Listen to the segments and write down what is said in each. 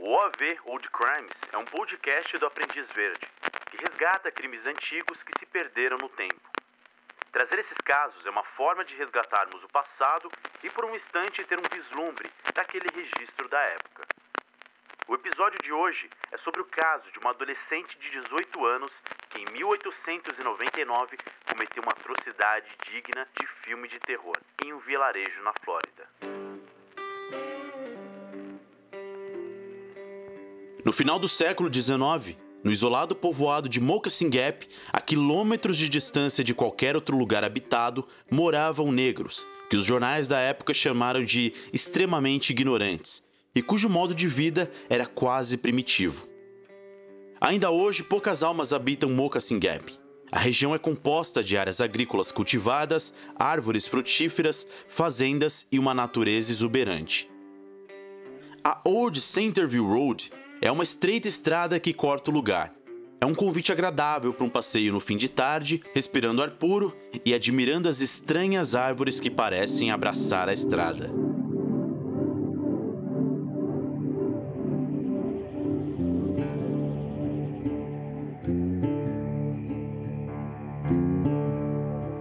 O OAV Old Crimes é um podcast do Aprendiz Verde, que resgata crimes antigos que se perderam no tempo. Trazer esses casos é uma forma de resgatarmos o passado e por um instante ter um vislumbre daquele registro da época. O episódio de hoje é sobre o caso de uma adolescente de 18 anos que em 1899 cometeu uma atrocidade digna de filme de terror em um vilarejo na Flórida. No final do século XIX, no isolado povoado de Moccasin Gap, a quilômetros de distância de qualquer outro lugar habitado, moravam negros, que os jornais da época chamaram de extremamente ignorantes, e cujo modo de vida era quase primitivo. Ainda hoje, poucas almas habitam Moccasin Gap. A região é composta de áreas agrícolas cultivadas, árvores frutíferas, fazendas e uma natureza exuberante. A Old Centerville Road é uma estreita estrada que corta o lugar. É um convite agradável para um passeio no fim de tarde, respirando ar puro e admirando as estranhas árvores que parecem abraçar a estrada.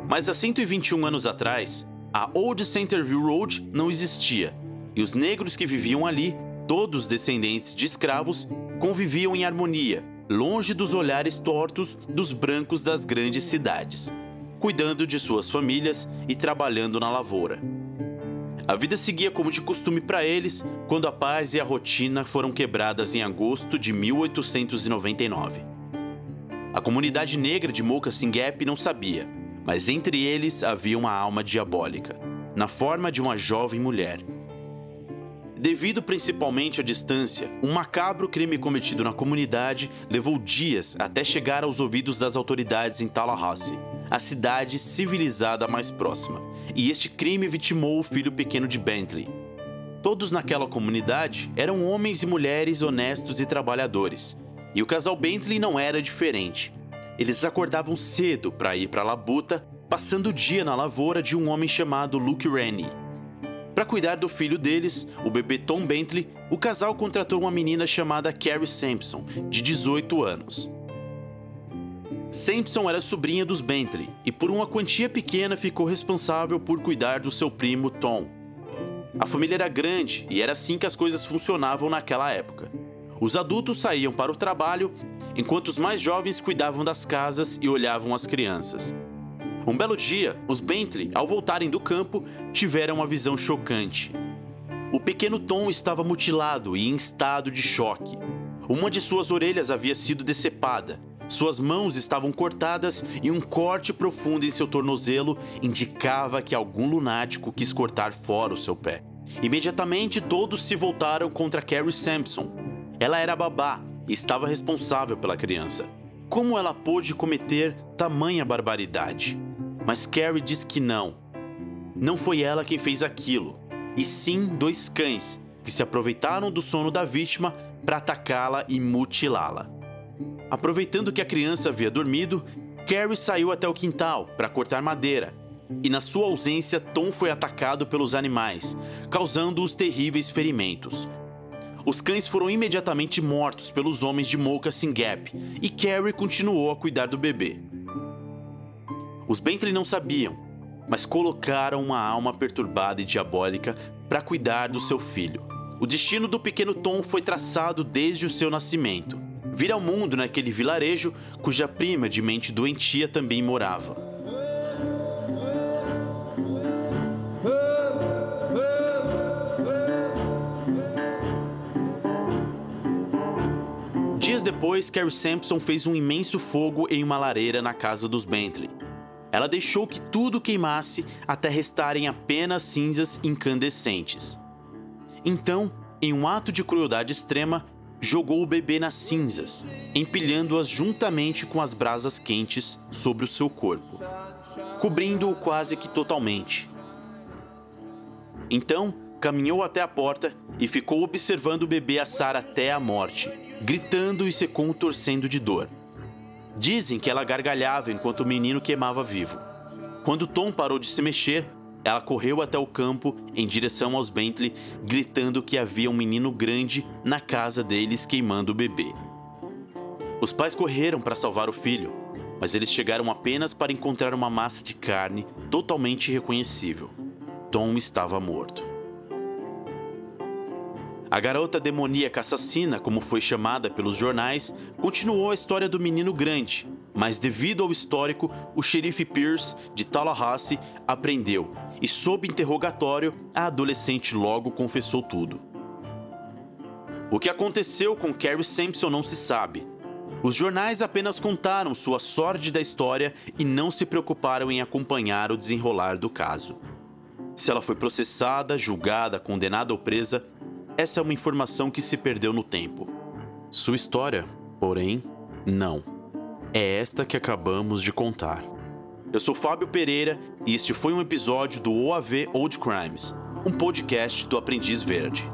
Mas há 121 anos atrás, a Old Centerville Road não existia, e os negros que viviam ali todos descendentes de escravos, conviviam em harmonia, longe dos olhares tortos dos brancos das grandes cidades, cuidando de suas famílias e trabalhando na lavoura. A vida seguia como de costume para eles quando a paz e a rotina foram quebradas em agosto de 1899. A comunidade negra de Moccasin Gap não sabia, mas entre eles havia uma alma diabólica, na forma de uma jovem mulher Devido principalmente à distância, um macabro crime cometido na comunidade levou dias até chegar aos ouvidos das autoridades em Tallahassee, a cidade civilizada mais próxima, e este crime vitimou o filho pequeno de Bentley. Todos naquela comunidade eram homens e mulheres honestos e trabalhadores, e o casal Bentley não era diferente. Eles acordavam cedo para ir para a labuta, passando o dia na lavoura de um homem chamado Luke Rennie para cuidar do filho deles, o bebê Tom Bentley, o casal contratou uma menina chamada Carrie Sampson, de 18 anos. Sampson era sobrinha dos Bentley e, por uma quantia pequena, ficou responsável por cuidar do seu primo Tom. A família era grande e era assim que as coisas funcionavam naquela época. Os adultos saíam para o trabalho, enquanto os mais jovens cuidavam das casas e olhavam as crianças. Um belo dia, os Bentley, ao voltarem do campo, tiveram uma visão chocante. O pequeno Tom estava mutilado e em estado de choque. Uma de suas orelhas havia sido decepada, suas mãos estavam cortadas e um corte profundo em seu tornozelo indicava que algum lunático quis cortar fora o seu pé. Imediatamente todos se voltaram contra Carrie Sampson. Ela era babá e estava responsável pela criança. Como ela pôde cometer tamanha barbaridade? Mas Carrie diz que não. Não foi ela quem fez aquilo, e sim dois cães que se aproveitaram do sono da vítima para atacá-la e mutilá-la. Aproveitando que a criança havia dormido, Carrie saiu até o quintal para cortar madeira, e na sua ausência, Tom foi atacado pelos animais, causando os terríveis ferimentos. Os cães foram imediatamente mortos pelos homens de Moccasin Gap e Carrie continuou a cuidar do bebê. Os Bentley não sabiam, mas colocaram uma alma perturbada e diabólica para cuidar do seu filho. O destino do pequeno Tom foi traçado desde o seu nascimento. Vir ao mundo naquele vilarejo cuja prima de mente doentia também morava. Dias depois, Carrie Sampson fez um imenso fogo em uma lareira na casa dos Bentley. Ela deixou que tudo queimasse até restarem apenas cinzas incandescentes. Então, em um ato de crueldade extrema, jogou o bebê nas cinzas, empilhando-as juntamente com as brasas quentes sobre o seu corpo, cobrindo-o quase que totalmente. Então, caminhou até a porta e ficou observando o bebê assar até a morte, gritando e se contorcendo de dor. Dizem que ela gargalhava enquanto o menino queimava vivo. Quando Tom parou de se mexer, ela correu até o campo em direção aos Bentley, gritando que havia um menino grande na casa deles queimando o bebê. Os pais correram para salvar o filho, mas eles chegaram apenas para encontrar uma massa de carne totalmente irreconhecível. Tom estava morto. A garota demoníaca assassina, como foi chamada pelos jornais, continuou a história do menino grande, mas devido ao histórico, o xerife Pierce de Tallahassee aprendeu e, sob interrogatório, a adolescente logo confessou tudo. O que aconteceu com Carrie Sampson não se sabe. Os jornais apenas contaram sua sórdida história e não se preocuparam em acompanhar o desenrolar do caso. Se ela foi processada, julgada, condenada ou presa, essa é uma informação que se perdeu no tempo. Sua história, porém, não. É esta que acabamos de contar. Eu sou Fábio Pereira e este foi um episódio do OAV Old Crimes, um podcast do Aprendiz Verde.